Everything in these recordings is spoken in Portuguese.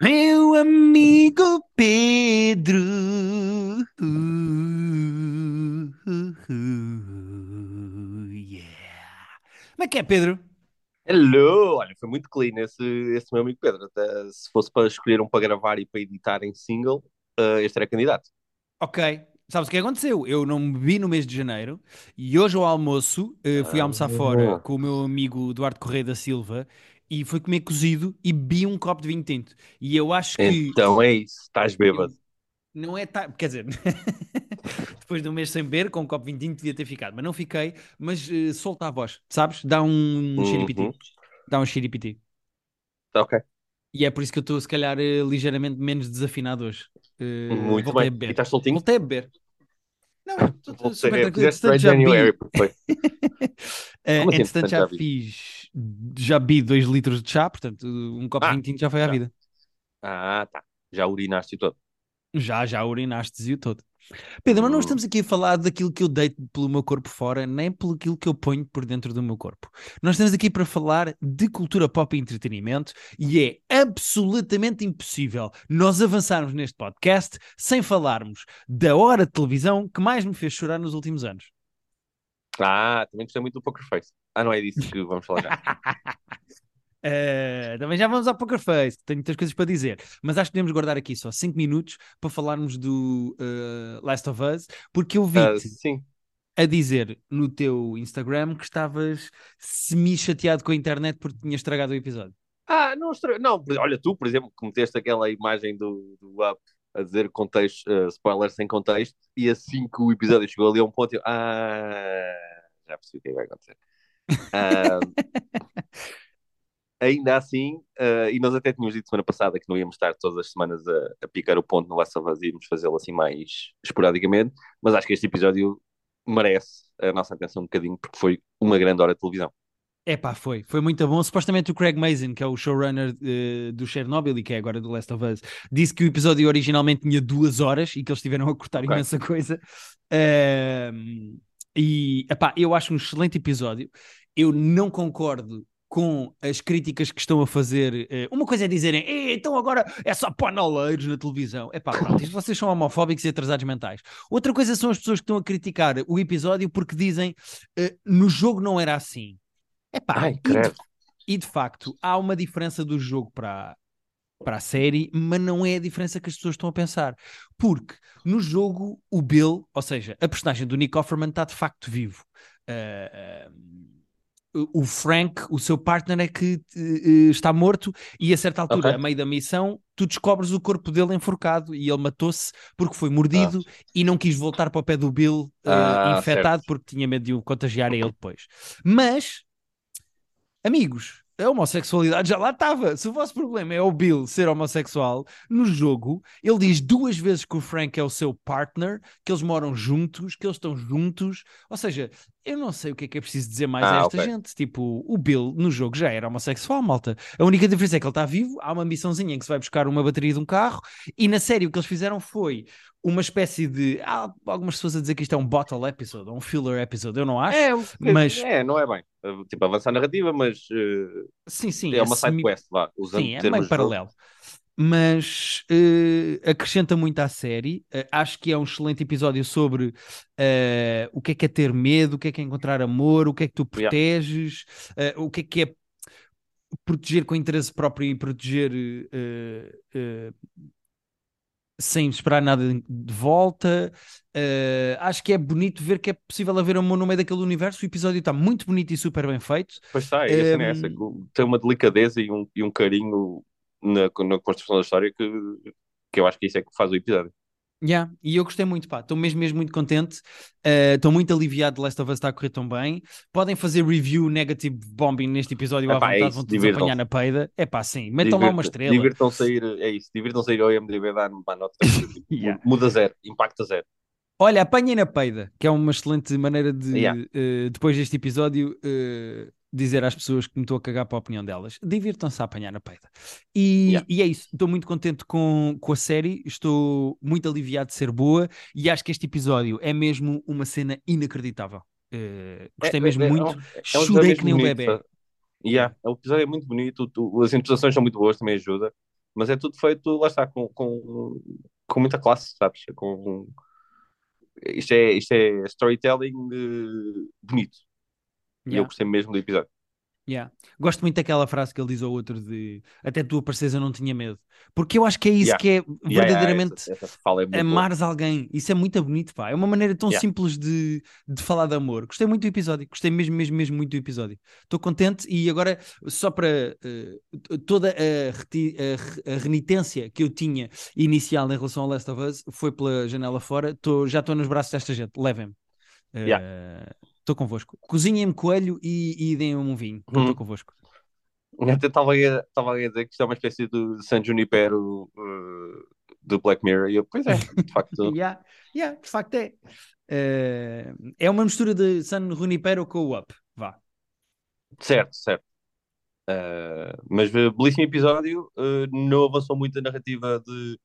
Meu amigo Pedro. Yeah. Como é que é, Pedro? Hello! Olha, foi muito clean esse, esse meu amigo Pedro. Até se fosse para escolher um para gravar e para editar em single, uh, este era candidato. Ok. Sabes o que aconteceu? Eu não me vi no mês de janeiro e hoje ao almoço eh, fui almoçar fora Ah, com o meu amigo Eduardo Correia da Silva e fui comer cozido e bebi um copo de vinho tinto. E eu acho que então é isso, estás bêbado. não é. ta- Quer dizer, depois de um mês sem beber, com um copo de vinho tinto devia ter ficado, mas não fiquei. Mas eh, solta a voz, sabes? Dá um Uhum, xiripiti. Dá um xiripiti. ok, E é por isso que eu estou, se calhar, eh, ligeiramente menos desafinado hoje. Eh, muito voltei bem. a E estás soltinho? Voltei a beber. Não, estou super tranquilo. fizeste January, foi. Assim, já já fiz. Já bebi 2 litros de chá, portanto, um copo de Ah, vinho tinto já foi à já. vida. Ah, tá. Já urinaste e todo. Já, já urinaste e o todo. Pedro, mas não Hum, estamos aqui a falar daquilo que eu deito pelo meu corpo fora, nem pelo aquilo que eu ponho por dentro do meu corpo. Nós estamos aqui para falar de cultura pop e entretenimento e é absolutamente impossível nós avançarmos neste podcast sem falarmos da hora de televisão que mais me fez chorar nos últimos anos. Ah, também gostei muito do Poker Face. Ah, não é disso que vamos falar já. Eh, também já vamos ao Poker Face, tenho muitas coisas para dizer, mas acho que podemos guardar aqui só 5 minutos para falarmos do eh, Last of Us, porque eu Ah, vi-te sim. a dizer no teu Instagram que estavas semi-chateado com a internet porque tinha estragado o episódio. Ah, não, estra- não, olha, tu, por exemplo, que meteste aquela imagem do, do Up a dizer contexto, uh, spoiler sem contexto, e assim que o episódio chegou ali a um ponto, eu, ah, já percebi o que é que vai acontecer. Ah, ainda assim, ah, e nós até tínhamos dito semana passada que não íamos estar todas as semanas a, a picar o ponto no Last of Us, íamos fazê-lo assim mais esporadicamente, mas acho que este episódio merece a nossa atenção um bocadinho, porque foi uma grande hora de televisão. Epá, foi, foi muito bom. Supostamente o Craig Mazin, que é o showrunner eh, do Chernobyl e que é agora do Last of Us, disse que o episódio originalmente tinha duas horas e que eles tiveram a cortar Ok. imensa coisa. Ehm, e epá, eu acho um excelente episódio. Eu não concordo com as críticas que estão a fazer. eh, uma coisa é dizerem, "Eh, então agora é só panoleiros na televisão. Pronto, isto vocês são homofóbicos e atrasados mentais. Outra coisa são as pessoas que estão a criticar o episódio porque dizem, eh, no jogo não era assim. Epá, Ai, e e de facto há uma diferença do jogo para, para a série, mas não é a diferença que as pessoas estão a pensar. Porque no jogo o Bill, ou seja, a personagem do Nick Offerman está de facto vivo. Ah, ah, o Frank, o seu partner, é que eh, está morto e a certa altura, Ok. a meio da missão, tu descobres o corpo dele enforcado e ele matou-se porque foi Ah, mordido e não quis voltar para o pé do Bill eh, Ah, infectado certo. porque tinha medo de o contagiar a ele depois. Mas Amigos, a homossexualidade já lá estava. Se o vosso problema é o Bill ser homossexual, no jogo ele diz duas vezes que o Frank é o seu partner, que eles moram juntos, que eles estão juntos. Ou seja, eu não sei o que é que é preciso dizer mais a Ah, esta ok. gente. Tipo, o Bill no jogo já era homossexual, malta. A única diferença é que ele está vivo, há uma missãozinha em que se vai buscar uma bateria de um carro, e na série o que eles fizeram foi uma espécie de. Há algumas pessoas a dizer que isto é um bottle episode, um filler episode, eu não acho, É, mas é, não é bem. Uh, Tipo, avançar a narrativa, mas uh, sim, sim, é uma semi- side quest, vá, usando Sim, é meio paralelo. Mas eh, acrescenta muito à série. Eh, acho que é um excelente episódio sobre eh, o que é que é ter medo, o que é que é encontrar amor, o que é que tu Yeah. proteges, eh, o que é que é proteger com interesse próprio e proteger eh, eh, sem esperar nada de volta. Eh, acho que é bonito ver que é possível haver amor no meio daquele universo. O episódio está muito bonito e super bem feito. Pois está, e é essa, Um, o- tem uma delicadeza e um, e um carinho na, na construção da história que, que eu acho que isso é que faz o episódio. Yeah, e eu gostei muito, pá. Estou mesmo, mesmo muito contente. Eh, Estou muito aliviado de Last of Us estar a correr tão bem. Podem fazer review negative bombing neste episódio à é vontade, isso, vão todos apanhar na peida. É pá, sim. Metam lá uma estrela. Divirtam-se a ir, é isso, divirtam-se a ir ao IMDB dar uma nota, Yeah. muda zero, impacta zero. Olha, apanhem na peida, que é uma excelente maneira de, Yeah. eh, depois deste episódio, eh, dizer às pessoas que me estou a cagar para a opinião delas. Divirtam-se a apanhar na peida. E, Yeah. e é isso. Estou muito contente com, com a série. Estou muito aliviado de ser boa. E acho que este episódio é mesmo uma cena inacreditável. Eh, gostei É- mesmo é- é muito. é episódio Chorei que nem um bebê. Yeah, o episódio é muito bonito, tu- as introduções são muito boas, também ajuda, mas é tudo feito, lá está, com, com, com muita classe, sabes? Com, isto, é, isto é storytelling uh, bonito. Yeah. E eu gostei mesmo do episódio. Yeah. Gosto muito daquela frase que ele diz ao outro de até tu apareces eu não tinha medo. Porque eu acho que é isso yeah. que é verdadeiramente yeah, essa, essa é amares boa. alguém. Isso é muito bonito, pá. É uma maneira tão simples de, de falar de amor. Gostei muito do episódio. Gostei mesmo, mesmo, mesmo muito do episódio. Estou contente e agora, só para uh, toda a, a, a, renitência que eu tinha inicial em relação ao Last of Us foi pela janela fora. Tô, já estou nos braços desta gente. Levem-me. Uh, Estou convosco. Cozinhem-me coelho e, e deem-me um vinho. Estou hum. convosco. Até estava a, dizer que isto é uma espécie de San Junipero uh, do Black Mirror. E eu, pois é, de facto. yeah, yeah, de facto é. Uh, é uma mistura de San Junipero com o Up. Vá. Certo, certo. Uh, mas belíssimo episódio. Uh, não avançou muito a narrativa de,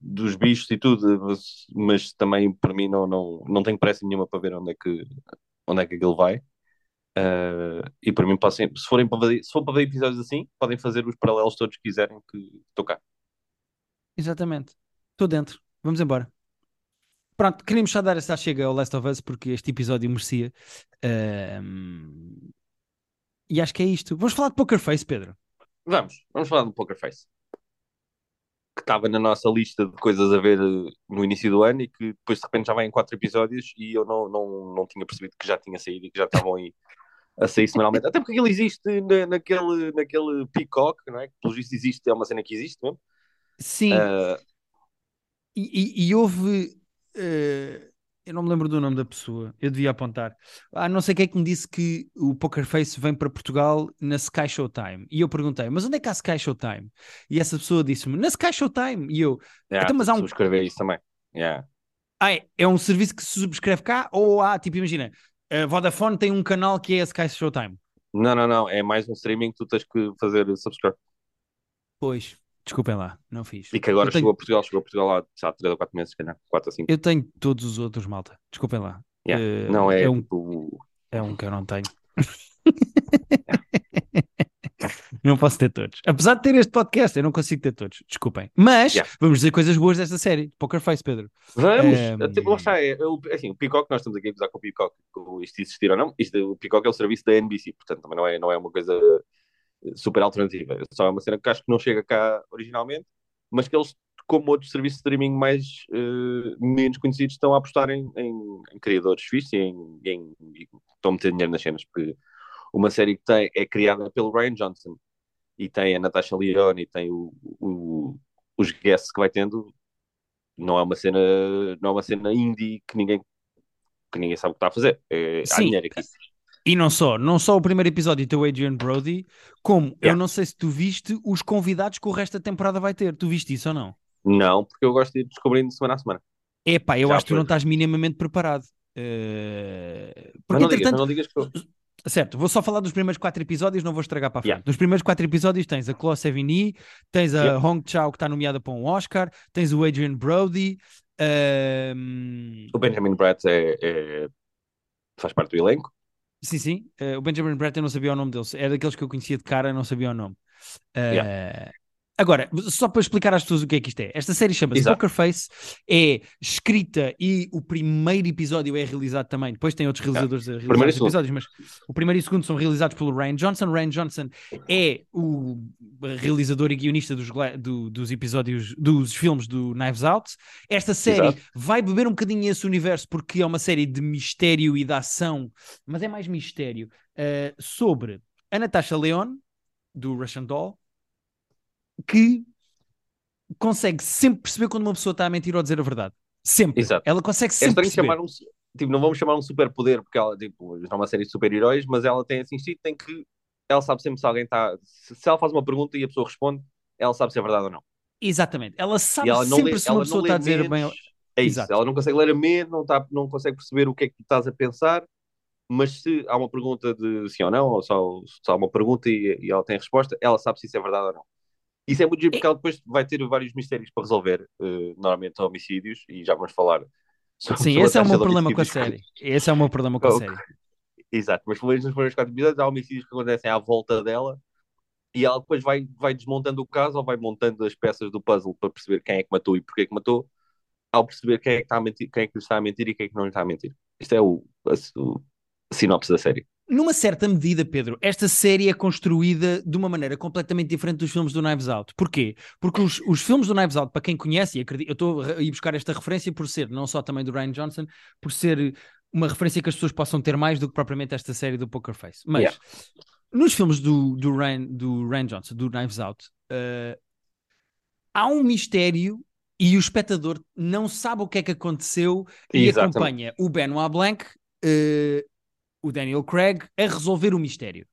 dos bichos e tudo, mas, mas também para mim não, não, não tenho pressa nenhuma para ver onde é que, onde é que aquilo vai. Uh, e para mim, passem, se, forem para ver, se for para ver episódios assim, podem fazer os paralelos todos que quiserem que tocar. Exatamente. Estou dentro. Vamos embora. Pronto, queríamos só dar essa chega ao Last of Us porque este episódio merecia. Uh, e acho que é isto. Vamos falar de Poker Face, Pedro. Vamos, vamos falar do Poker Face que estava na nossa lista de coisas a ver eh, no início do ano e que depois de repente já vai em quatro episódios e eu não, não, não tinha percebido que já tinha saído e que já estavam aí a sair semanalmente. Até porque aquilo existe na, naquele, naquele Peacock, não é? Que pelo visto existe, é uma cena que existe mesmo. Sim. Uh... E, e, e, houve. Uh eu não me lembro do nome da pessoa, eu devia apontar. Ah, não sei quem é que me disse que o Poker Face vem para Portugal na Sky Showtime. E eu perguntei, mas onde é que há Sky Showtime? E essa pessoa disse-me, na Sky Showtime. E eu, yeah, então, mas há um. Subscrever isso também. Yeah. Ah, é, é um serviço que se subscreve cá? Ou há, tipo, imagina, a Vodafone tem um canal que é a Sky Showtime? Não, não, não. É mais um streaming que tu tens que fazer subscribe. Pois, Desculpem lá, não fiz. E que agora tenho... chegou a Portugal, chegou a Portugal há, há 3 ou 4 meses, se calhar, 4 ou 5. Eu tenho todos os outros, malta. Desculpem lá. Yeah. Uh, não, é, é um, tipo... é um que eu não tenho. não posso ter todos. Apesar de ter este podcast, eu não consigo ter todos. Desculpem. Mas yeah. vamos dizer coisas boas desta série. Poker Face, Pedro. Vamos. Um... Tipo, lá está. É, é, assim, o Peacock, nós estamos aqui a usar com o Peacock, com isto existir ou não. Isto, o Peacock é o serviço da NBC, portanto também não é, não é uma coisa super alternativa. Só é uma cena que acho que não chega cá originalmente, mas que eles, como outros serviços de streaming mais uh, menos conhecidos, estão a apostar em, em, em criadores fixos e, em, em, e estão a meter dinheiro nas cenas, porque uma série que tem, é criada pelo Ryan Johnson e tem a Natasha Leone e tem o, o, os guests que vai tendo, não é uma cena, não é uma cena indie que ninguém que ninguém sabe o que está a fazer. É, aqui. E não só, não só o primeiro episódio tem o Adrian Brody, como yeah. eu não sei se tu viste os convidados que o resto da temporada vai ter. Tu viste isso ou não? Não, porque eu gosto de ir descobrindo semana a semana. Epá, eu Já acho que tu não estás minimamente preparado. Uh... Porque, não, digas, não digas que eu... Certo, vou só falar dos primeiros quatro episódios, não vou estragar para a frente. Yeah. Dos primeiros quatro episódios tens a Chloe Sevigny, tens a yeah. Hong Chao que está nomeada para um Oscar, tens o Adrian Brody. Uh... O Benjamin Bratt é, é... faz parte do elenco. Sim, sim. Uh, o Benjamin eu não sabia o nome dele. Era daqueles que eu conhecia de cara, não sabia o nome. Uh, yeah. Agora, só para explicar às pessoas o que é que isto é. Esta série chama-se Poker Face, é escrita e o primeiro episódio é realizado também. Depois tem outros realizadores yeah. a realizar os episódios, mas o primeiro e o segundo são realizados pelo Ryan Johnson. Ryan Johnson é o realizador e guionista dos, do, dos episódios, dos filmes do Knives Out. Esta série Exato. vai beber um bocadinho esse universo porque é uma série de mistério e de ação, mas é mais mistério, uh, sobre a Natasha Leone, do Russian Doll, que consegue sempre perceber quando uma pessoa está a mentir ou a dizer a verdade. Sempre. Exato. Ela consegue é sempre é perceber. Chamar um, tipo, não vamos chamar um superpoder, porque ela tipo, não é uma série de super-heróis, mas ela tem esse instinto em que ela sabe sempre se alguém está. Se, se ela faz uma pergunta e a pessoa responde, ela sabe se é verdade ou não. Exatamente. Ela sabe ela sempre lê, se uma pessoa está a dizer menos, bem. É isso. Exato. Ela não consegue ler a mente, não, tá, não consegue perceber o que é que tu estás a pensar, mas se há uma pergunta de sim ou não, ou só, só há uma pergunta e, e ela tem a resposta, ela sabe se isso é verdade ou não. Isso é muito giro porque ela depois vai ter vários mistérios para resolver, uh, normalmente homicídios, e já vamos falar. Sobre, Sim, esse é o meu problema com a série. Esse é o meu problema com a série. Exato, mas pelo menos nos primeiros quatro episódios há homicídios que acontecem à volta dela e ela depois vai, vai desmontando o caso ou vai montando as peças do puzzle para perceber quem é que matou e porquê que matou, ao perceber quem é que, está a mentir, quem é que lhe está a mentir e quem é que não lhe está a mentir. Isto é o, a, o a sinopse da série. Numa certa medida, Pedro, esta série é construída de uma maneira completamente diferente dos filmes do Knives Out. Porquê? Porque os, os filmes do Knives Out, para quem conhece, e acredito, eu estou a ir buscar esta referência por ser, não só também do Ryan Johnson, por ser uma referência que as pessoas possam ter mais do que propriamente esta série do Poker Face. Mas Yeah. nos filmes do, do, Ryan, do Ryan Johnson, do Knives Out, eh, há um mistério e o espectador não sabe o que é que aconteceu e Exatamente. acompanha o Benoit Blanc, eh, o Daniel Craig, a resolver o mistério.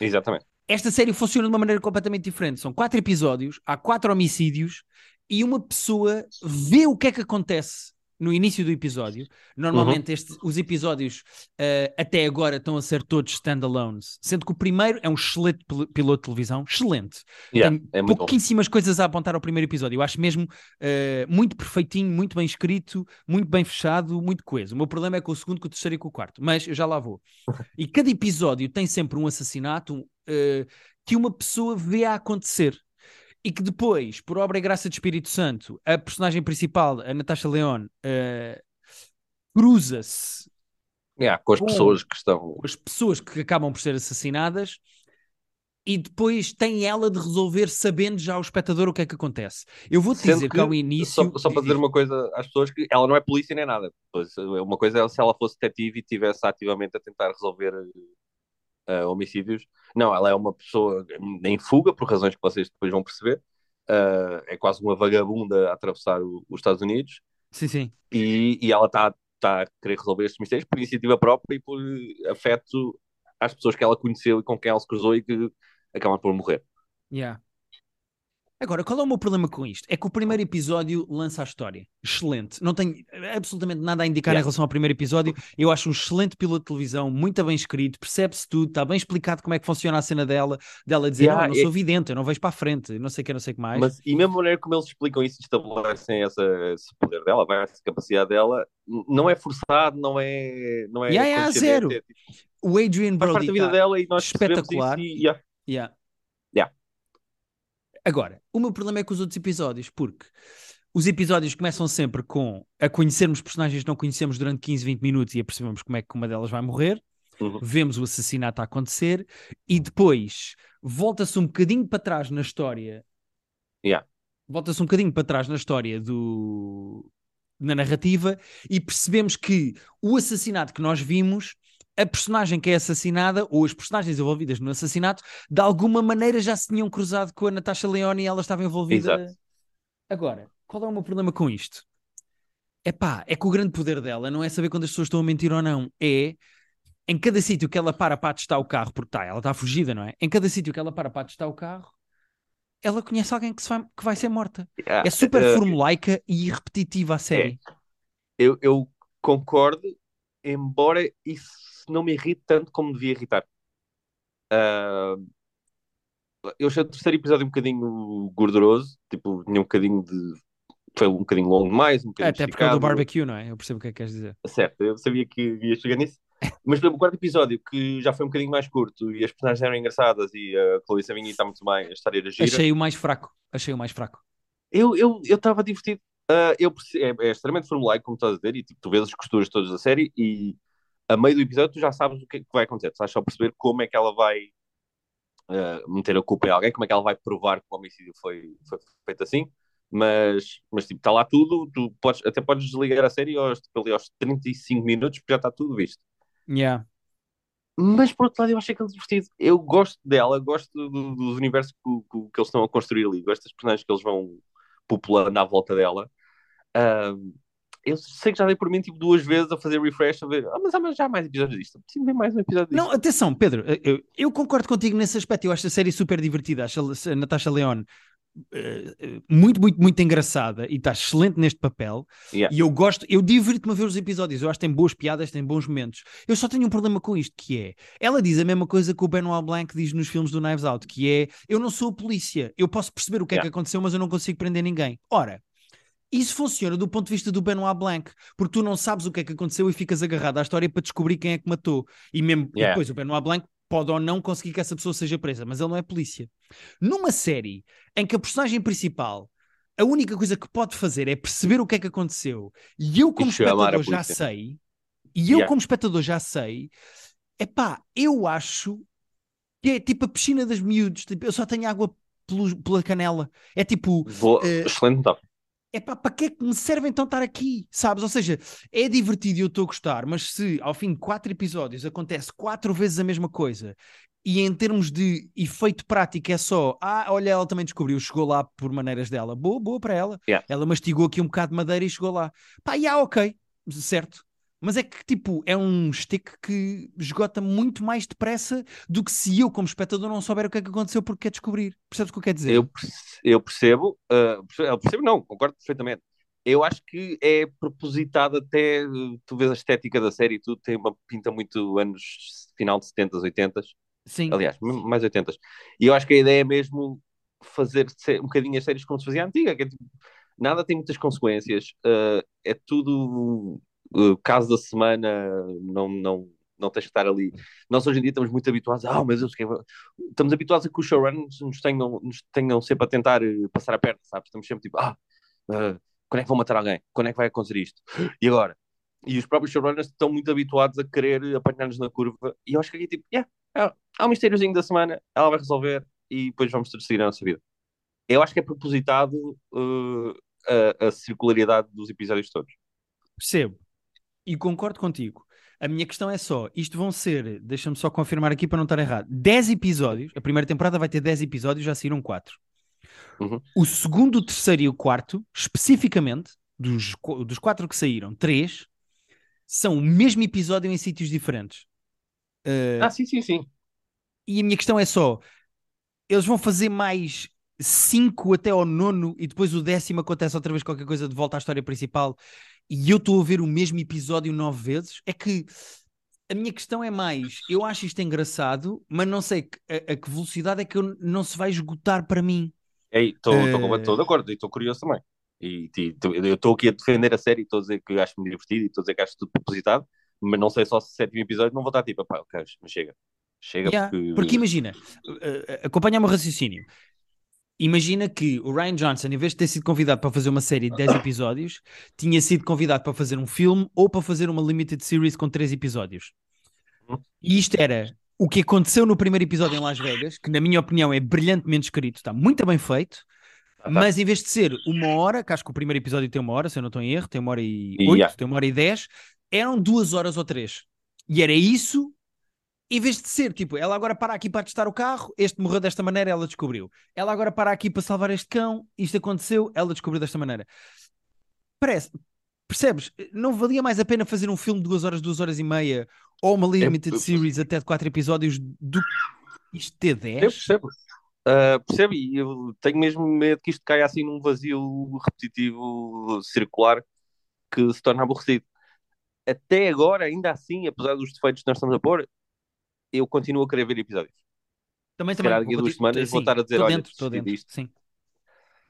Exatamente. Esta série funciona de uma maneira completamente diferente. São quatro episódios, há quatro homicídios e uma pessoa vê o que é que acontece no início do episódio. Normalmente este- os episódios eh, até agora estão a ser todos standalones, sendo que o primeiro é um excelente pil- piloto de televisão, excelente. Yeah, Tem é pouquíssimas coisas a apontar ao primeiro episódio. Eu acho mesmo eh, muito perfeitinho, muito bem escrito, muito bem fechado, muito coeso. O meu problema é com o segundo, com o terceiro e com o quarto, mas eu já lá vou. E cada episódio tem sempre um assassinato eh, que uma pessoa vê a acontecer. E que depois, por obra e graça do Espírito Santo, a personagem principal, a Natasha Leone, eh, cruza-se Yeah, com as Com- pessoas que estão. as pessoas que acabam por ser assassinadas e depois tem ela de resolver sabendo já o espectador o que é que acontece. Eu vou-te dizer que, que, ao início... Só, só para dizer uma coisa às pessoas que ela não é polícia nem nada. Uma coisa é se ela fosse detetive e estivesse ativamente a tentar resolver eh, homicídios. Não, ela é uma pessoa em fuga, por razões que vocês depois vão perceber. Eh, é quase uma vagabunda a atravessar o- os Estados Unidos Sim, sim. e, e ela está tá a querer resolver estes mistérios por iniciativa própria e por afeto às pessoas que ela conheceu e com quem ela se cruzou e que acabam por morrer. Yeah. Agora, qual é o meu problema com isto? É que o primeiro episódio lança a história. Excelente. Não tenho absolutamente nada a indicar em Yeah. relação ao primeiro episódio. Eu acho um excelente piloto de televisão, muito bem escrito, percebe-se tudo, está bem explicado como é que funciona a cena dela, dela dizer, Yeah, não, eu não é- sou vidente, eu não vejo para a frente, não sei o que, não sei o que mais. Mas, e mesmo a maneira como eles explicam isso estabelecem essa, esse poder dela, vai, essa capacidade dela, não é forçado, não é. Não é Yeah, yeah, condescendente, zero. é tipo, O Adrian faz parte Brody da vida tá- dela e nós espetacular. isso e. Yeah. Yeah. Agora, o meu problema é com os outros episódios, porque os episódios começam sempre com a conhecermos personagens que não conhecemos durante 15, 20 minutos e a percebemos como é que uma delas vai morrer, Uhum. vemos o assassinato a acontecer e depois volta-se um bocadinho para trás na história. Yeah. Volta-se um bocadinho para trás na história do na narrativa e percebemos que o assassinato que nós vimos a personagem que é assassinada, ou as personagens envolvidas no assassinato, de alguma maneira já se tinham cruzado com a Natasha Leone e ela estava envolvida. Exato. Agora, qual é o meu problema com isto? É pá, é que o grande poder dela não é saber quando as pessoas estão a mentir ou não, é em cada sítio que ela para para testar o carro, porque tá, ela está fugida, não é? Em cada sítio que ela para para testar o carro, ela conhece alguém que, se vai, que vai ser morta. Yeah. É super Eh, formulaica e repetitiva a série. eu, eu concordo, embora isso não me irrite tanto como devia irritar. Ah, eu achei o terceiro episódio um bocadinho gorduroso, tipo, tinha um bocadinho de. Foi um bocadinho longo demais, um bocadinho Até porque é o do esticado. barbecue, não é? Eu percebo o que é que queres dizer. Certo, eu sabia que ia chegar nisso. Mas, por o quarto episódio, que já foi um bocadinho mais curto e as personagens eram engraçadas e a Chloe Savigny está muito bem, a história era gira, Achei o mais fraco. Achei o mais fraco. eu estava eu, estava divertido. Ah, eu é, é extremamente formulaico, como estás a dizer, e tipo, tu vês as costuras todas da série e a meio do episódio tu já sabes o que é que vai acontecer. Tu estás só a perceber como é que ela vai ah, meter a culpa em alguém, como é que ela vai provar que o homicídio foi, foi feito assim. Mas, mas tipo, está lá tudo, tu podes, até podes desligar a série aos, tipo, ali aos 35 minutos, porque já está tudo visto. Yeah. Mas por outro lado, eu achei aquele divertido. Eu gosto dela, gosto do, dos universos que, que- que eles estão a construir ali, gosto das personagens que eles vão populando à volta dela. Ahm, eu sei que já dei por mim tipo, duas vezes a fazer refresh, a ver, ah, mas há mais- já há mais episódios disto. Preciso ver mais um episódio disto. Não, atenção, Pedro, eu, eu concordo contigo nesse aspecto. Eu acho a série super divertida. Acho a Natasha Leone eh, eh, muito, muito, muito engraçada e está excelente neste papel. Yeah. E eu gosto, eu divirto-me a ver os episódios. Eu acho que tem boas piadas, tem bons momentos. Eu só tenho um problema com isto, que é ela diz a mesma coisa que o Benoit Blanc diz nos filmes do Knives Out, que é eu não sou a polícia, eu posso perceber o que é Yeah. que aconteceu, mas eu não consigo prender ninguém. Ora. Isso funciona do ponto de vista do Benoit Blanc, porque tu não sabes o que é que aconteceu e ficas agarrado à história para descobrir quem é que matou. E mesmo e Yeah. depois o Benoit Blanc pode ou não conseguir que essa pessoa seja presa, mas ele não é polícia. Numa série em que a personagem principal a única coisa que pode fazer é perceber o que é que aconteceu e eu, como a espectador, já sei, e eu, Yeah. como espectador, já sei, epá, eu acho que é tipo a piscina das miúdos, tipo, eu só tenho água pelo- pela canela. É tipo, Vou... Eh, Excelente metáfora. É pá, para que é que me serve então estar aqui? Sabes? Ou seja, é divertido e eu estou a gostar, mas se ao fim de quatro episódios acontece quatro vezes a mesma coisa e em termos de efeito prático é só, ah, olha, ela também descobriu, chegou lá por maneiras dela, boa, boa para ela. Yeah. Ela mastigou aqui um bocado de madeira e chegou lá. Pá, já, ok, certo. Mas é que, tipo, é um stick que esgota muito mais depressa do que se eu, como espectador, não souber o que é que aconteceu porque quer descobrir. Percebes o que eu quero dizer? Eu, eu percebo, uh, eu percebo, não, concordo perfeitamente. Eu acho que é propositado até, uh, tu vês a estética da série e tudo, tem uma pinta muito anos, final de 70s, 80s, Sim. aliás, mais 80s. E eu acho que a ideia é mesmo fazer um bocadinho as séries como se fazia antiga, que é tipo, nada tem muitas consequências, uh, é tudo uh, caso da semana, não, não, não tens estar ali. Nós hoje em dia estamos muito habituados ah, meu Deus, o que é que- estamos habituados a que os showrunners nos tenham, nos tenham sempre a tentar uh, passar a perna, sabes? Estamos sempre tipo, ah, uh, quando é que vão matar alguém? Quando é que vai acontecer isto? E agora? E os próprios showrunners estão muito habituados a querer apanhar-nos na curva, e eu acho que aqui, tipo, yeah, há há um mistériozinho da semana, ela vai resolver, e depois vamos seguir a nossa vida. Eu acho que é propositado uh, a, a circularidade dos episódios todos. Percebo. E concordo contigo. A minha questão é só, isto vão ser, deixa-me só confirmar aqui para não estar errado, 10 episódios, a primeira temporada vai ter 10 episódios, já saíram 4. Uhum. O segundo, o terceiro e o quarto, especificamente, dos, dos quatro que saíram, três, são o mesmo episódio em sítios diferentes. Uh, Ah, sim, sim, sim. e a minha questão é só: eles vão fazer mais cinco até ao nono e depois o décimo acontece outra vez qualquer coisa de volta à história principal e eu estou a ver o mesmo episódio nove vezes? É que a minha questão é mais: eu acho isto engraçado, mas não sei a, a que velocidade é que eu- não se vai esgotar para mim. Estou Eh, de acordo e estou curioso também. E, e tô- eu estou aqui a defender a série e estou a dizer que acho-me divertido e estou a dizer que acho tudo propositado, mas não sei só se o sétimo episódio não vou estar tipo, pá, ok, mas chega. Chega Yeah, porque... Porque imagina, uh, uh, acompanha-me o raciocínio. Imagina que o Ryan Johnson, em vez de ter sido convidado para fazer uma série de 10 episódios, tinha sido convidado para fazer um filme ou para fazer uma limited series com 3 episódios. E isto era o que aconteceu no primeiro episódio em Las Vegas, que na minha opinião é brilhantemente escrito, está muito bem feito, Ah, tá. mas em vez de ser uma hora, que acho que o primeiro episódio tem uma hora, se eu não estou em erro, tem uma hora e E, oito, yeah. tem uma hora e dez, eram duas horas ou três. E era isso, em vez de ser tipo, ela agora para aqui para testar o carro, este morreu desta maneira, ela descobriu. Ela agora para aqui para salvar este cão, isto aconteceu, ela descobriu desta maneira. Parece, percebes? Não valia mais a pena fazer um filme de duas horas, duas horas e meia, ou uma limited eu- series até de quatro episódios do que isto ter Eu 10? percebo. Uh, percebo e eu tenho mesmo medo que isto caia assim num vazio repetitivo, circular, que se torna aborrecido. Até agora, ainda assim, apesar dos defeitos que nós estamos a pôr, eu continuo a querer ver episódios. Também, Se também. calhar daqui a vou duas semanas vou sim, estar a dizer, olha, dentro, estou dentro, disto. sim.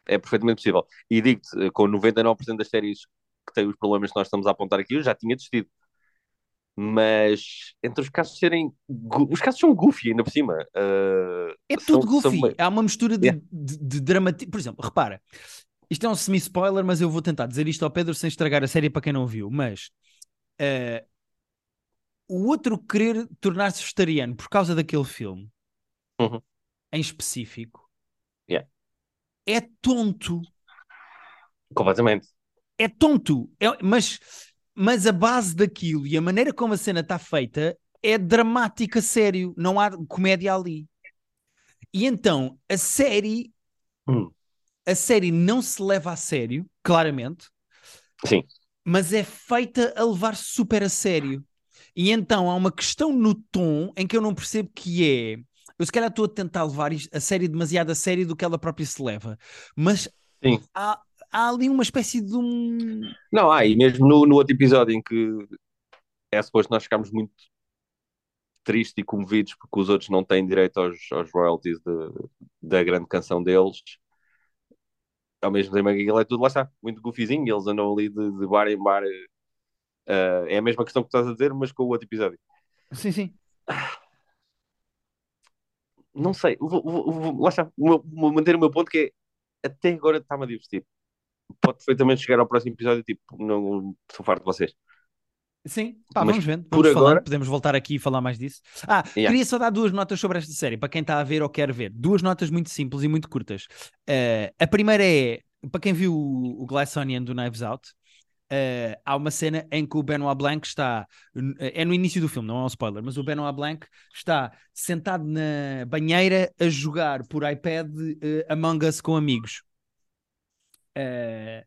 É perfeitamente possível. E digo-te, eh, com 99% das séries que têm os problemas que nós estamos a apontar aqui, eu já tinha desistido. Mas entre os casos serem. Os casos são goofy ainda por cima. Uh, É são- tudo são goofy. bem- Há uma mistura de, Yeah. de, de dramatismo. Por exemplo, repara, isto é um semi-spoiler, mas eu vou tentar dizer isto ao Pedro sem estragar a série para quem não viu. Mas eh, o outro querer tornar-se vegetariano por causa daquele filme Uhum. em específico Yeah. é tonto. Completamente. É tonto. É- mas, mas a base daquilo e a maneira como a cena está feita é dramática, sério. Não há comédia ali. E então a série Hum. a série não se leva a sério, claramente, Sim. mas é feita a levar-se super a sério. E então há uma questão no tom em que eu não percebo que é. Eu se calhar estou a tentar levar a série demasiado a sério do que ela própria se leva, mas Sim. há, há ali uma espécie de um. Não, há, e mesmo no, no outro episódio em que é suposto nós ficarmos muito tristes e comovidos porque os outros não têm direito aos, aos royalties de- da grande canção deles. Ao mesmo tempo que aquilo é tudo, lá está, muito goofyzinho, eles andam ali de, de bar em bar. Eh, é a mesma questão que estás a dizer, mas com o outro episódio. Sim, sim. não sei, vou, vou, vou, lá está, vou, manter o meu ponto que é até agora está-me a divertir. Pode perfeitamente chegar ao próximo episódio, tipo, não sou farto de vocês. Sim, pá, vamos vendo. por Vamos falando, agora- podemos voltar aqui e falar mais disso. Ah, Yeah. queria só dar duas notas sobre esta série, para quem está a ver ou quer ver. Duas notas muito simples e muito curtas. Eh, a primeira é, para quem viu o, o Glass Onion do Knives Out, eh, há uma cena em que o Benoit Blanc está, é no início do filme, não é um spoiler, mas o Benoit Blanc está sentado na banheira a jogar por iPad eh, Among Us com amigos. Eh,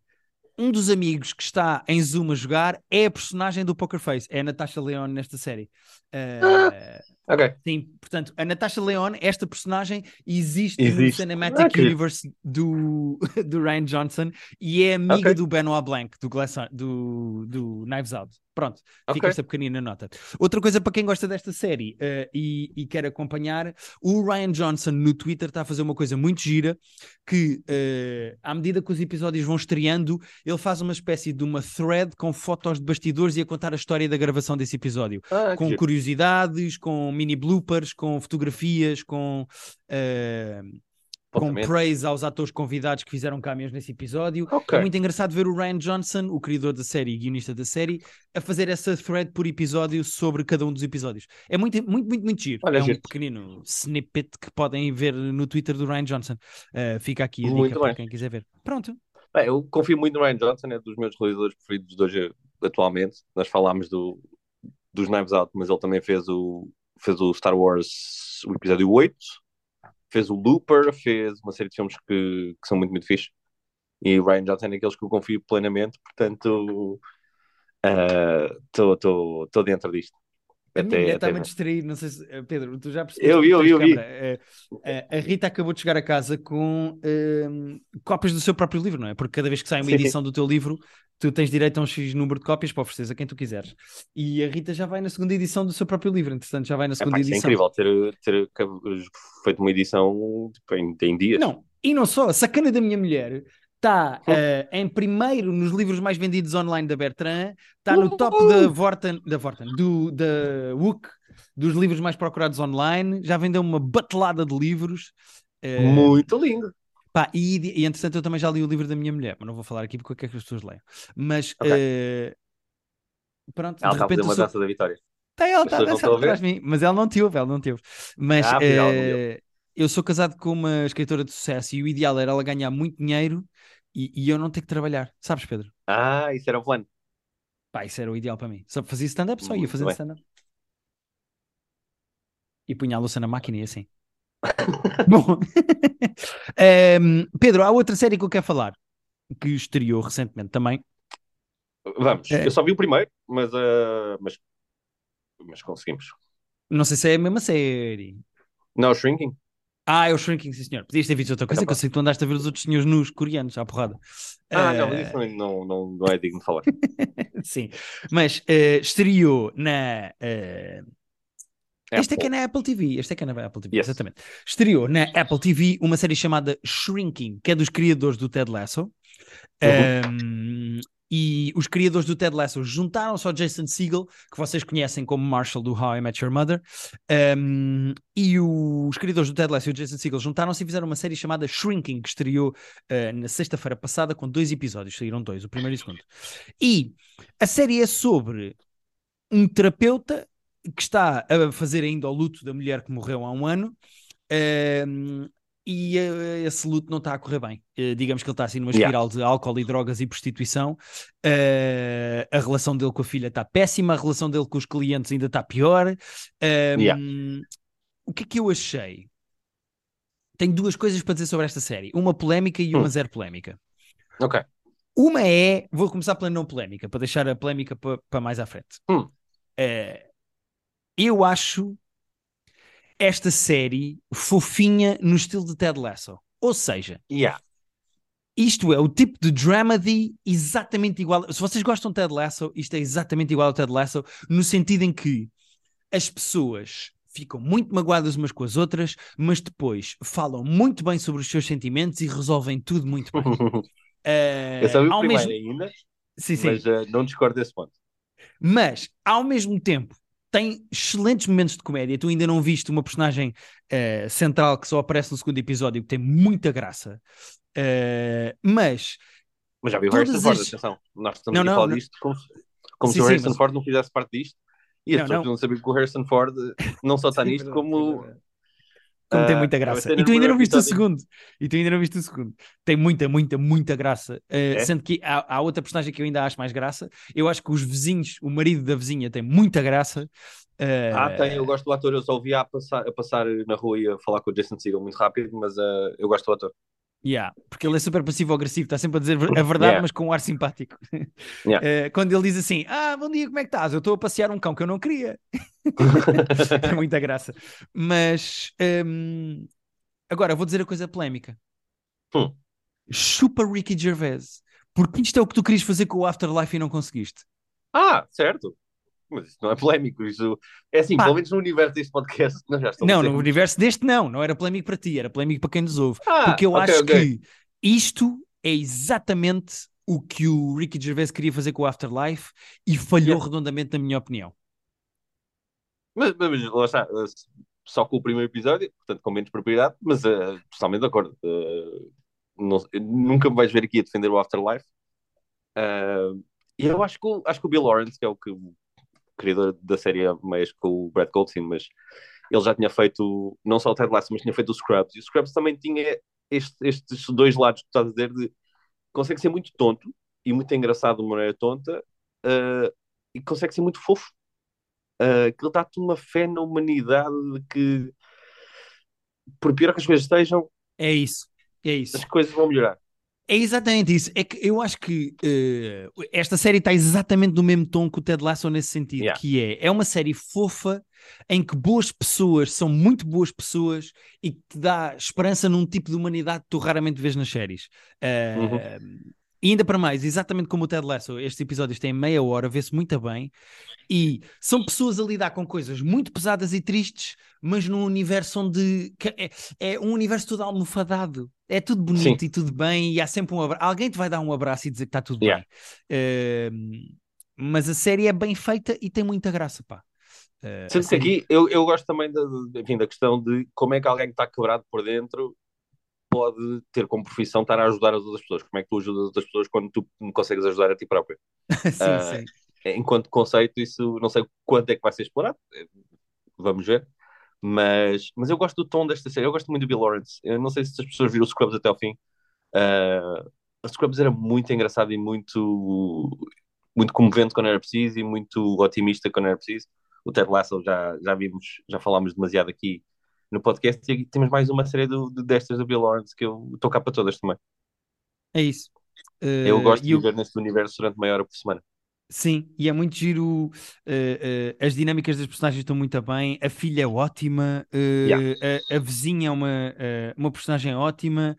um dos amigos que está em Zoom a jogar é a personagem do Poker Face, é a Natasha Leone nesta série. Eh, Ok. Sim, portanto, a Natasha Leone, esta personagem, existe, no Existe. Cinematic Ok. Universe do, do Ryan Johnson e é amiga Ok. do Benoit Blanc, do, Glass, do, do Knives Out. Pronto, fica Ok. esta pequenina nota. Outra coisa para quem gosta desta série eh, e, e quer acompanhar, o Ryan Johnson no Twitter está a fazer uma coisa muito gira que, eh, à medida que os episódios vão estreando, ele faz uma espécie de uma thread com fotos de bastidores e a contar a história da gravação desse episódio Ah, com curiosidades, com mini bloopers, com fotografias, com, com praise aos atores convidados que fizeram caminhos nesse episódio. Ok. É muito engraçado ver o Ryan Johnson, o criador da série e guionista da série, a fazer essa thread por episódio sobre cada um dos episódios. É muito, muito, muito, muito giro. Olha, é um giro. pequenino snippet que podem ver no Twitter do Ryan Johnson. Eh, fica aqui a Muito dica para quem quiser ver. Pronto. Bem, eu confio muito no Ryan Johnson, é dos meus realizadores preferidos de hoje atualmente. Nós falámos do, dos Knives Out, mas ele também fez o, fez o Star Wars, o episódio 8, fez o Looper, fez uma série de filmes que, que são muito, muito fixe. E o Ryan Johnson é aqueles que eu confio plenamente, portanto estou dentro disto. A minha mulher está-me a distrair, não sei se. eh, Pedro, tu já percebeste Eu eu vi, eu vi. câmara. Eh, eh, a Rita acabou de chegar a casa com ehm, cópias do seu próprio livro, não é? Porque cada vez que sai uma edição do teu livro, tu tens direito a um X número de cópias para ofereceres a quem tu quiseres. E a Rita já vai na segunda edição do seu próprio livro, entretanto, já vai na segunda é edição. incrível ter, ter feito uma edição tipo, em, em dias. Não, e não só, a sacana da minha mulher está eh, em primeiro nos livros mais vendidos online da Bertrand, está no top da Vorten, da Vorten, do, da WUC, dos livros mais procurados online, já vendeu uma batelada de livros. eh, Muito lindo. pá, e, e entretanto eu também já li o livro da minha mulher, mas não vou falar aqui porque eu quero que as pessoas leiam. Mas Ok. eh, pronto, Ela de está a repente eu uma sou- dança da vitória. Tá, ela está a dançar atrás de mim, mas ela não te ouve, ela não te ouve. Mas Ah, eu sou casado com uma escritora de sucesso e o ideal era ela ganhar muito dinheiro e, e eu não ter que trabalhar, sabes, Pedro? Ah, isso era o plano. Pá, isso era o ideal para mim. Só fazia stand-up, só ia Muito fazendo stand-up. E punha a louça na máquina e assim. Bom, Ehm, Pedro, há outra série que eu quero falar que estreou recentemente também. Vamos, É. eu só vi o primeiro, mas, ah, mas, mas conseguimos. Não sei se é a mesma série. Não, Shrinking. Ah, é o Shrinking, sim senhor. Podias ter visto outra coisa, Era que eu sei que tu andaste a ver os outros senhores nus coreanos à porrada. Ah, Eh, não, mas isso não, não, não, é digno de falar. Sim, mas eh, estreou na. eh, este é que é na Apple TV. Este é que é na Apple TV, Yes. exatamente. Estreou na Apple TV uma série chamada Shrinking, que é dos criadores do Ted Lasso. Um, e os criadores do Ted Lasso juntaram-se ao Jason Segel, que vocês conhecem como Marshall do How I Met Your Mother. Um, e os criadores do Ted Lasso e o Jason Segel juntaram-se e fizeram uma série chamada Shrinking, que estreou uh, na sexta-feira passada com dois episódios. Saíram dois, o primeiro e o segundo. E a série é sobre um terapeuta que está a fazer ainda o luto da mulher que morreu há um ano. um, e uh, esse luto não está a correr bem. Uh, digamos que ele está assim numa Yeah. espiral de álcool e drogas e prostituição. Uh, a relação dele com a filha está péssima, a relação dele com os clientes ainda está pior. Um, Yeah. O que é que eu achei? Tenho duas coisas para dizer sobre esta série: uma polémica e uma Hum. zero polémica. Ok. Uma é, vou começar pela não polémica, para deixar a polémica para, para mais à frente. Hum. Eu acho esta série fofinha no estilo de Ted Lasso. Ou seja, Yeah. isto é o tipo de dramedy exatamente igual. Se vocês gostam de Ted Lasso, isto é exatamente igual ao Ted Lasso, no sentido em que as pessoas ficam muito magoadas umas com as outras, mas depois falam muito bem sobre os seus sentimentos e resolvem tudo muito bem. Eh, eu só vi o primeiro mesmo... ainda, Sim, sim. mas ah, não discordo desse ponto. Mas, ao mesmo tempo, tem excelentes momentos de comédia. Tu ainda não viste uma personagem uh, central que só aparece no segundo episódio, que tem muita graça. Uh, mas. Mas já viu o Harrison Ford, atenção. Nós estamos não, a falar não. disto como, como sim, se o Harrison sim, mas... Ford não fizesse parte disto. E as pessoas não saber que o Harrison Ford não só está nisto, como como uh, tem muita graça. E tu ainda não viste o segundo. E tu ainda não viste o segundo. Tem muita, muita, muita graça. Uh, é? Sendo que há, há, outra personagem que eu ainda acho mais graça. Eu acho que os vizinhos, o marido da vizinha, tem muita graça. Uh... Ah, tem. Eu gosto do ator. Eu só ouvi a passar, a passar na rua e a falar com o Jason Segel muito rápido, mas eu gosto do ator. Yeah, porque ele é super passivo-agressivo, está sempre a dizer a verdade, yeah. mas com um ar simpático. Yeah. Uh, quando ele diz assim: Ah, bom dia, como é que estás? Eu estou a passear um cão que eu não queria. Tem muita graça. Mas um, agora vou dizer a coisa polémica: hum. chupa Ricky Gervais, porque isto é o que tu querias fazer com o Afterlife e não conseguiste. Ah, certo. Mas isso não é polémico, isso é assim, Pá. pelo menos no universo deste podcast, nós já Não, no universo deste não, não era polémico para ti, era polémico para quem nos ouve. Ah, porque eu okay, acho okay. que isto é exatamente o que o Ricky Gervais queria fazer com o Afterlife e falhou yeah. redondamente, na minha opinião. Mas, mas lá está, eh, só com o primeiro episódio, portanto com menos propriedade, mas uh, totalmente de acordo. Uh, não, nunca me vais ver aqui a defender o Afterlife. Uh, e eu acho que, acho que o Bill Lawrence, que é o que criador da série mais com o Brad Goldstein, mas ele já tinha feito não só o Ted Lasso, mas tinha feito o Scrubs. E o Scrubs também tinha este, estes dois lados que tu estás a dizer de consegue ser muito tonto e muito engraçado de uma maneira tonta uh, e consegue ser muito fofo. Uh, que ele dá-te uma fé na humanidade de que por pior que as coisas estejam, é isso, é isso. As coisas vão melhorar. É exatamente isso. É que eu acho que uh, esta série está exatamente no mesmo tom que o Ted Lasso nesse sentido, yeah. que é, é uma série fofa em que boas pessoas são muito boas pessoas e que te dá esperança num tipo de humanidade que tu raramente vês nas séries. Uh, uhum. E ainda para mais, exatamente como o Ted Lasso, estes episódios têm meia hora, vê-se muito bem, e são pessoas a lidar com coisas muito pesadas e tristes, mas num universo onde é, é um universo todo almofadado. É tudo bonito Sim. e tudo bem, e há sempre um abraço. Alguém te vai dar um abraço e dizer que está tudo yeah. bem. Uh, mas a série é bem feita e tem muita graça, pá. Uh, Sendo série... que aqui eu, eu gosto também da, enfim, da questão de como é que alguém que está quebrado por dentro pode ter como profissão estar a ajudar as outras pessoas. Como é que tu ajudas as outras pessoas quando tu não consegues ajudar a ti próprio? sim, uh, sim. Enquanto conceito, isso não sei quanto é que vai ser explorado. Vamos ver. Mas, mas eu gosto do tom desta série. Eu gosto muito do Bill Lawrence. Eu não sei se as pessoas viram o Scrubs até ao fim. Uh, o Scrubs era muito engraçado e muito, muito comovente quando era preciso e muito otimista quando era preciso. O Ted Lasso já, já vimos, já falámos demasiado aqui no podcast e temos mais uma série do, de, destas do Bill Lawrence que eu estou cá para todas também. É isso. Uh, eu gosto de viver eu... neste universo durante meia hora por semana. Sim, e é muito giro. Uh, uh, as dinâmicas das personagens estão muito bem. A filha é ótima. Uh, yeah. a, a, vizinha é uma, uma personagem ótima.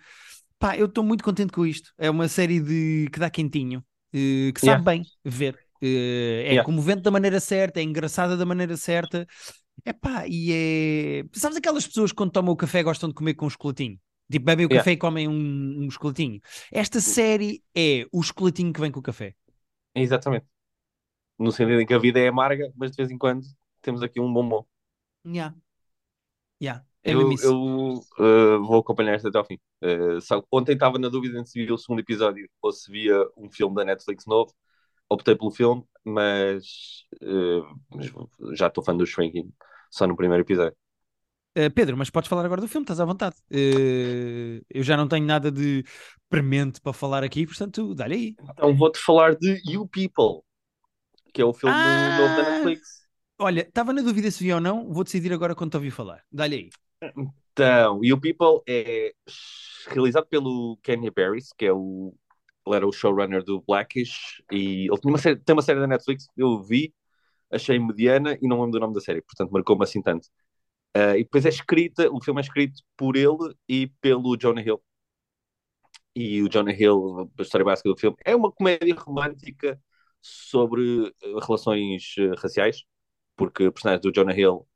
Pá, eu estou muito contente com isto. É uma série de que dá quentinho, que sabe yeah. bem ver. é yeah. comovente da maneira certa, é engraçada da maneira certa. É pá, e é. Sabes aquelas pessoas que quando tomam o café gostam de comer com um chocolatinho? Tipo, bebem o café e comem um, um chocolatinho. Esta série é o chocolatinho que vem com o café. Exatamente no sentido em que a vida é amarga, mas de vez em quando temos aqui um bombom. Yeah. Yeah. É eu, eu uh, vou acompanhar esta até ao fim. Uh, ontem estava na dúvida se via o segundo episódio ou se via um filme da Netflix novo. Optei pelo filme, mas, uh, já estou fã do Shrinking, só no primeiro episódio. Pedro, mas podes falar agora do filme, estás à vontade. eu já não tenho nada de premente para falar aqui, portanto, dá-lhe aí. Então vou-te falar de You People que é o filme ah, novo da Netflix. Olha, estava na dúvida se vi ou não, vou decidir agora quando te ouvi falar. Dá-lhe aí. Então, You People é realizado pelo Kenya Barris, que é o ele era o showrunner do Blackish e ele tinha uma série, tem uma série da Netflix que eu vi, achei mediana e não lembro do nome da série, portanto marcou-me assim tanto. Uh, e depois é escrita, o filme é escrito por ele e pelo Jonah Hill. E o Jonah Hill, a história básica do filme, é uma comédia romântica sobre eh, relações eh, raciais, porque o personagem do Jonah Hill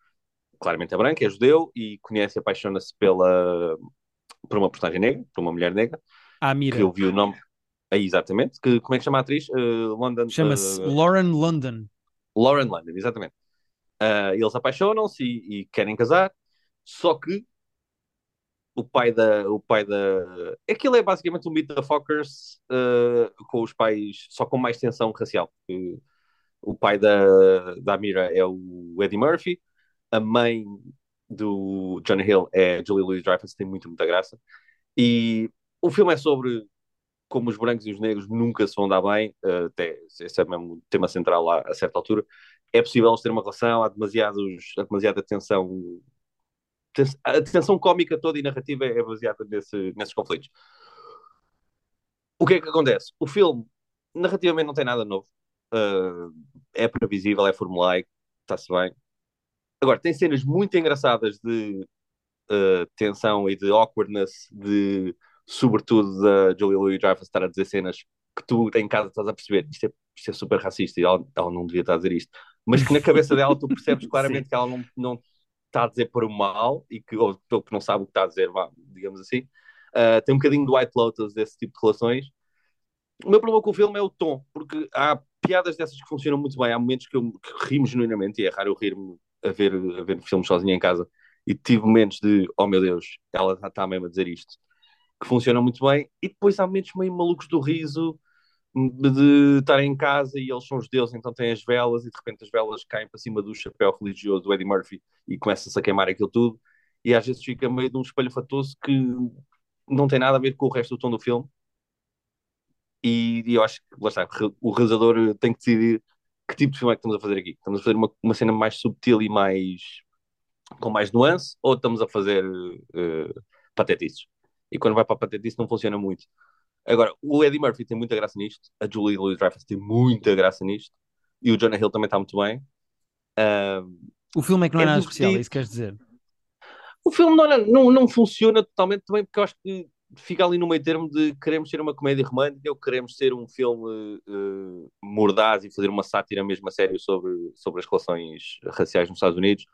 claramente é branco, é judeu e conhece e apaixona-se pela por uma personagem negra, por uma mulher negra. Ah, mira. Que eu vi o nome. É, exatamente. Que, como é que chama a atriz? Uh, London. Chama-se uh, Lauren London. Lauren London, exatamente. Uh, eles apaixonam-se e, e, querem casar, só que o pai da. O pai da... Aquilo é basicamente um meet the fuckers uh, com os pais, só com mais tensão racial. O pai da, da Amira é o Eddie Murphy, a mãe do John Hill é Julie Louis-Dreyfus, tem muito, muita graça. E o filme é sobre como os brancos e os negros nunca se vão dar bem, uh, até esse é mesmo tema central lá a certa altura. É possível eles terem uma relação, há, demasiados, há demasiada tensão. A tensão cómica toda e narrativa é baseada nesse, nesses conflitos. O que é que acontece? O filme, narrativamente, não tem nada novo. Uh, é previsível, é formulaico, está-se bem. Agora, tem cenas muito engraçadas de uh, tensão e de awkwardness, de sobretudo da Julia Louis-Dreyfus estar a dizer cenas que tu em casa estás a perceber, isto é, isto é super racista e ela, ela, não devia estar a dizer isto, mas que na cabeça dela tu percebes claramente que ela não, não está a dizer por mal e que, ou que não sabe o que está a dizer, vá, digamos assim. Uh, tem um bocadinho do White Lotus desse tipo de relações. O meu problema com o filme é o tom, porque há piadas dessas que funcionam muito bem. Há momentos que eu que rimo genuinamente, e é raro eu rir-me a ver, a ver filmes sozinho em casa, e tive momentos de, oh meu Deus, ela está mesmo a dizer isto que funcionam muito bem, e depois há momentos meio malucos do riso de estar em casa e eles são os deuses, então têm as velas e de repente as velas caem para cima do chapéu religioso do Eddie Murphy e começa-se a queimar aquilo tudo, e às vezes fica meio de um espelho fatoso que não tem nada a ver com o resto do tom do filme. E, e eu acho que, lá está, o realizador tem que decidir que tipo de filme é que estamos a fazer aqui. Estamos a fazer uma, uma cena mais subtil e mais com mais nuance, ou estamos a fazer uh, patetices? E quando vai para a patetice não funciona muito. Agora, o Eddie Murphy tem muita graça nisto, a Julie Louis-Dreyfus tem muita graça nisto, e o Jonah Hill também está muito bem. Uh, o filme é que não é, é nada especial, é isso que queres dizer? O filme não, não, não funciona totalmente também porque eu acho que fica ali no meio termo de queremos ser uma comédia romântica ou queremos ser um filme uh, mordaz e fazer uma sátira mesmo a sério sobre, sobre as relações raciais nos Estados Unidos.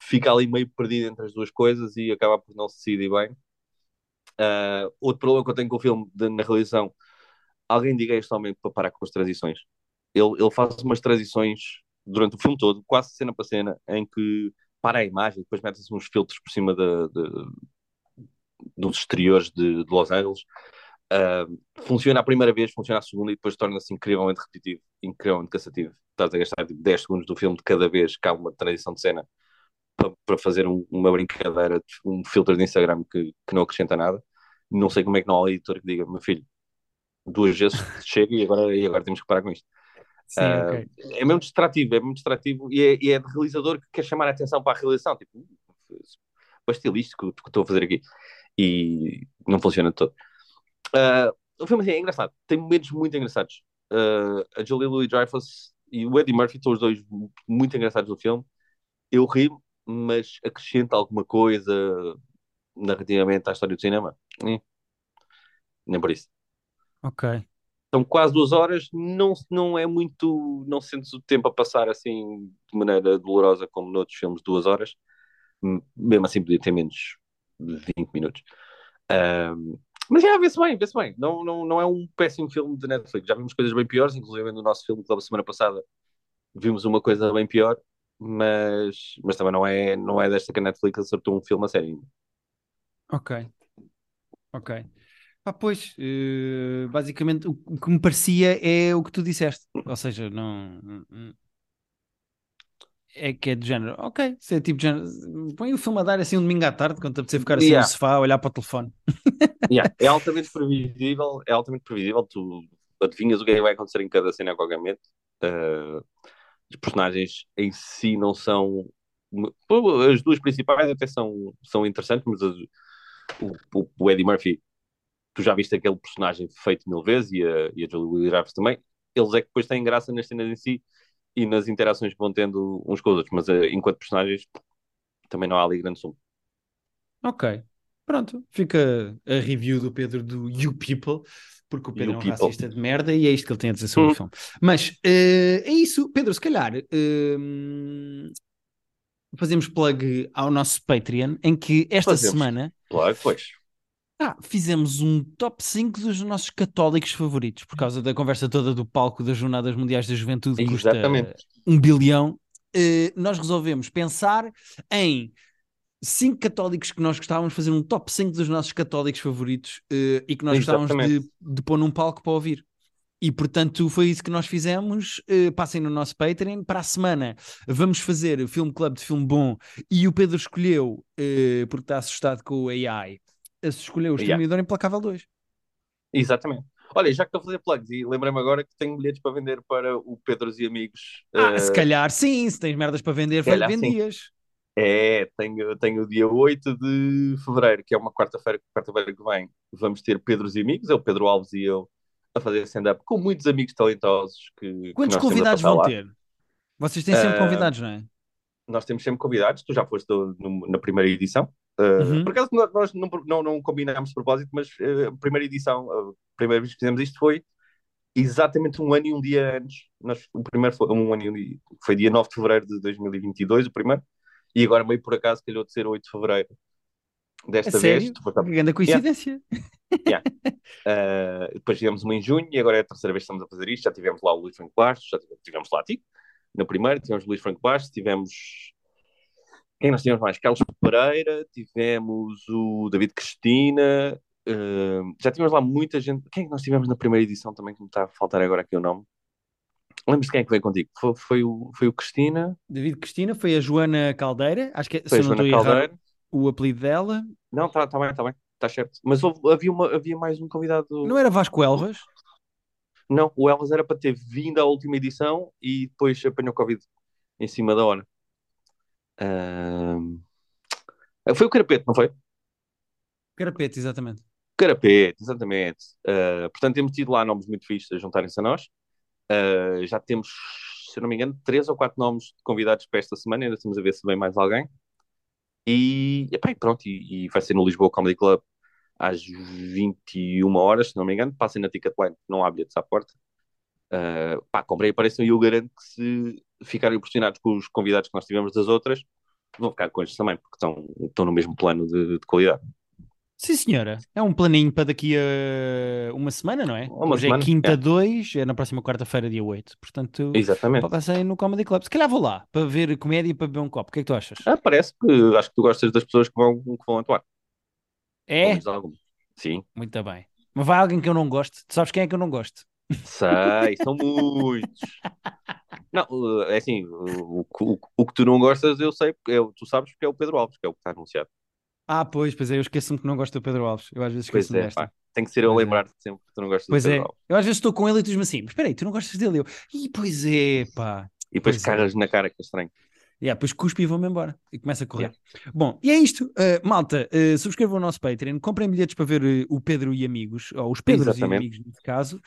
Fica ali meio perdido entre as duas coisas e acaba por não se decidir bem. Uh, outro problema que eu tenho com o filme de, na realização, alguém diga este homem para parar com as transições. Ele, ele faz umas transições durante o filme todo, quase cena para cena, em que para a imagem, depois mete-se uns filtros por cima de, de, dos exteriores de, de Los Angeles. Uh, funciona a primeira vez, funciona a segunda e depois torna-se incrivelmente repetitivo, incrivelmente cansativo. Estás a gastar tipo, 10 segundos do filme de cada vez que há uma transição de cena para, fazer um, uma brincadeira, um filtro de Instagram que, que não acrescenta nada. Não sei como é que não há editor que diga, meu filho, duas vezes chega e agora, e agora temos que parar com isto. Sim, uh, okay. É mesmo distrativo, é mesmo distrativo e é, e é de realizador que quer chamar a atenção para a realização, tipo, o estilístico que estou a fazer aqui e não funciona todo. Uh, o filme assim, é engraçado, tem momentos muito engraçados. Uh, a Julie Louis Dreyfus e o Eddie Murphy são os dois muito engraçados no filme. Eu ri mas acrescenta alguma coisa narrativamente à história do cinema? Nem, nem por isso. Ok. São quase duas horas, não, não é muito. Não sentes o tempo a passar assim de maneira dolorosa como noutros filmes, duas horas. Mesmo assim, podia ter menos de 20 minutos. Um, mas já, vê-se bem, vê-se bem. Não, não, não é um péssimo filme de Netflix. Já vimos coisas bem piores, inclusive no nosso filme da semana passada vimos uma coisa bem pior mas, mas também não é, não é desta que a Netflix acertou um filme a sério. Ok, ok. Ah, pois, uh, basicamente o, que me parecia é o que tu disseste, ou seja, não, é que é do género, ok, se é tipo de género, põe o filme a dar assim um domingo à tarde, quando te ficar assim yeah. no sofá a olhar para o telefone. Yeah. É altamente previsível, é altamente previsível, tu adivinhas o que é que vai acontecer em cada cena a qualquer momento. Uh, os personagens em si não são. As duas principais até são, são interessantes, mas o, o, o, Eddie Murphy, tu já viste aquele personagem feito mil vezes e a, e a Julie Lee também. Eles é que depois têm graça nas cenas em si e nas interações que vão tendo uns com os outros, mas uh, enquanto personagens também não há ali grande som. Ok, pronto, fica a review do Pedro do You People porque o Pedro é um people. racista de merda e é isto que ele tem a dizer sobre hum. o filme. Mas uh, é isso, Pedro, se calhar uh, fazemos plug ao nosso Patreon, em que esta fazemos. semana plug, pois. Ah, fizemos um top 5 dos nossos católicos favoritos, por causa da conversa toda do palco das Jornadas Mundiais da Juventude, que custa um bilhão. eh, nós resolvemos pensar em cinco católicos que nós gostávamos de fazer um top 5 dos nossos católicos favoritos eh, e que nós gostávamos de, de pôr num palco para ouvir. E portanto foi isso que nós fizemos. Eh, passem no nosso Patreon. Para a semana vamos fazer o Filme Club de Filme Bom e o Pedro escolheu, eh, porque está assustado com o AI, escolheu o Yeah. Exterminador Implacável 2. Exatamente. Olha, já que estou a fazer plugs, e lembrei-me agora que tenho bilhetes para vender para o Pedros e Amigos. Ah, eh, se calhar sim, se tens merdas para vender, calhar sim. É, tenho, tenho o dia 8 de fevereiro, que é uma quarta-feira, quarta-feira que vem. Vamos ter Pedros e Amigos, é o Pedro Alves e eu, a fazer stand-up com muitos amigos talentosos que, que Quantos a convidados vão lá. ter? Vocês têm sempre Ah, convidados, não é? Nós temos sempre convidados, tu já foste do- no- na primeira edição. Uh, Uhum. Por acaso nós- nós não, não, não combinámos de propósito, mas uh, a primeira edição, a primeira vez que fizemos isto foi exatamente um ano e um dia antes. Nós, o primeiro foi um ano e um dia, foi dia 9 de fevereiro de 2022, o primeiro, e agora meio por acaso calhou de ser 8 de fevereiro. A Desta vez, sério? Que grande coincidência. Uh, depois tivemos uma em junho e agora é a terceira vez que estamos a fazer isto. Já tivemos lá o Luís Franco Bastos, já tivemos, tivemos lá a ti, na primeira, tivemos o Luís Franco Bastos, tivemos. Quem nós tivemos mais? Carlos Pereira, tivemos o David Cristina, uh, já tivemos lá muita gente. Quem é que nós tivemos na primeira edição também, que me está a faltar agora aqui o nome? Lembras-te quem é que veio contigo? Foi, foi, o, foi o Cristina, David Cristina foi a Joana Caldeira, acho que foi se a eu não Joana estou Caldeira. o apelido dela. Não, está tá bem, está bem, está certo. Mas houve- havia, uma, havia mais um convidado. Não era Vasco Elvas? Não, o Elvis era para ter vindo à última edição e depois apanhou Covid em cima da hora. Ahm, Foi o Carapete, não foi? Carapete, exatamente. Carapete, exatamente. Ah, portanto, temos tido lá nomes muito fixos a juntarem-se a nós. Ah, já temos, se não me engano, três ou quatro nomes de convidados para esta semana. Ainda estamos a ver se vem mais alguém. E, e pronto, e, e vai ser no Lisboa Comedy Club às 21 horas, se não me engano. Passem na Ticketline, não há bilhetes à porta. Uh, pá, comprei apareçam e eu garanto que se ficarem impressionados com os convidados que nós tivemos das outras, vão ficar com estes também, porque estão, estão no mesmo plano de, de qualidade. Sim, senhora. É um planinho para daqui a uma semana, não é? Uma Hoje semana, é quinta é. 2, é na próxima quarta-feira, dia 8. Portanto, Exatamente. passem no Comedy Club. Se calhar vou lá para ver comédia e para beber um copo. O que é que tu achas? Ah, parece que acho que tu gostas das pessoas que vão, que vão atuar. É? Sim, Muito bem. Mas vai alguém que eu não gosto. Tu sabes quem é que eu não gosto? sei, são muitos. Não, uh, é assim, o, o, o que tu não gostas, eu sei, porque é- tu sabes porque é o Pedro Alves, que é o que está anunciado. Ah, pois, pois é, eu esqueço-me que não gosto do Pedro Alves. Eu às vezes esqueço-me é, desta. pá, tem que ser eu é. lembrar-te sempre que tu não gostas Pois do é, Pedro Alves. eu às vezes estou com ele e tu diz-me assim, mas espera aí, tu não gostas dele? Eu, Ih, pois é, pá. E depois Pois é. carras na cara, que é estranho. Yeah, depois cuspe e vou-me embora. E começa a correr. Bom, e é isto. Uh, malta, uh, subscrevam o nosso Patreon, comprem bilhetes para ver uh, o Pedro e amigos, ou os Pedros Exatamente. e amigos, neste caso.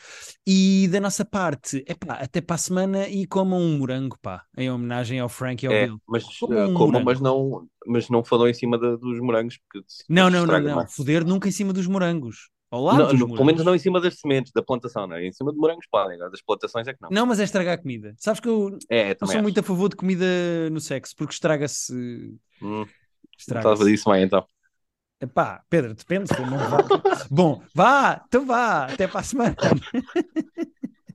E da nossa parte, epá, até para a semana e comam um morango, pá, em homenagem ao Frank e ao É, Bill. mas um comam, morango. mas não, mas não falou em cima da- dos morangos, porque Não, não, não, não. mais. Foder nunca em cima dos morangos. Ao lado Não, no- pelo menos não em cima das sementes, da plantação, não é? Em cima de morangos podem, agora das plantações é que não. Não, mas é estragar a comida. Sabes que eu É, não também sou acho. muito a favor de comida no sexo, porque estraga-se. Hum, Estraga-se. estava disso bem, então. Epá, Pedro, depende. não vá- Bom, vá, então vá, até para a semana.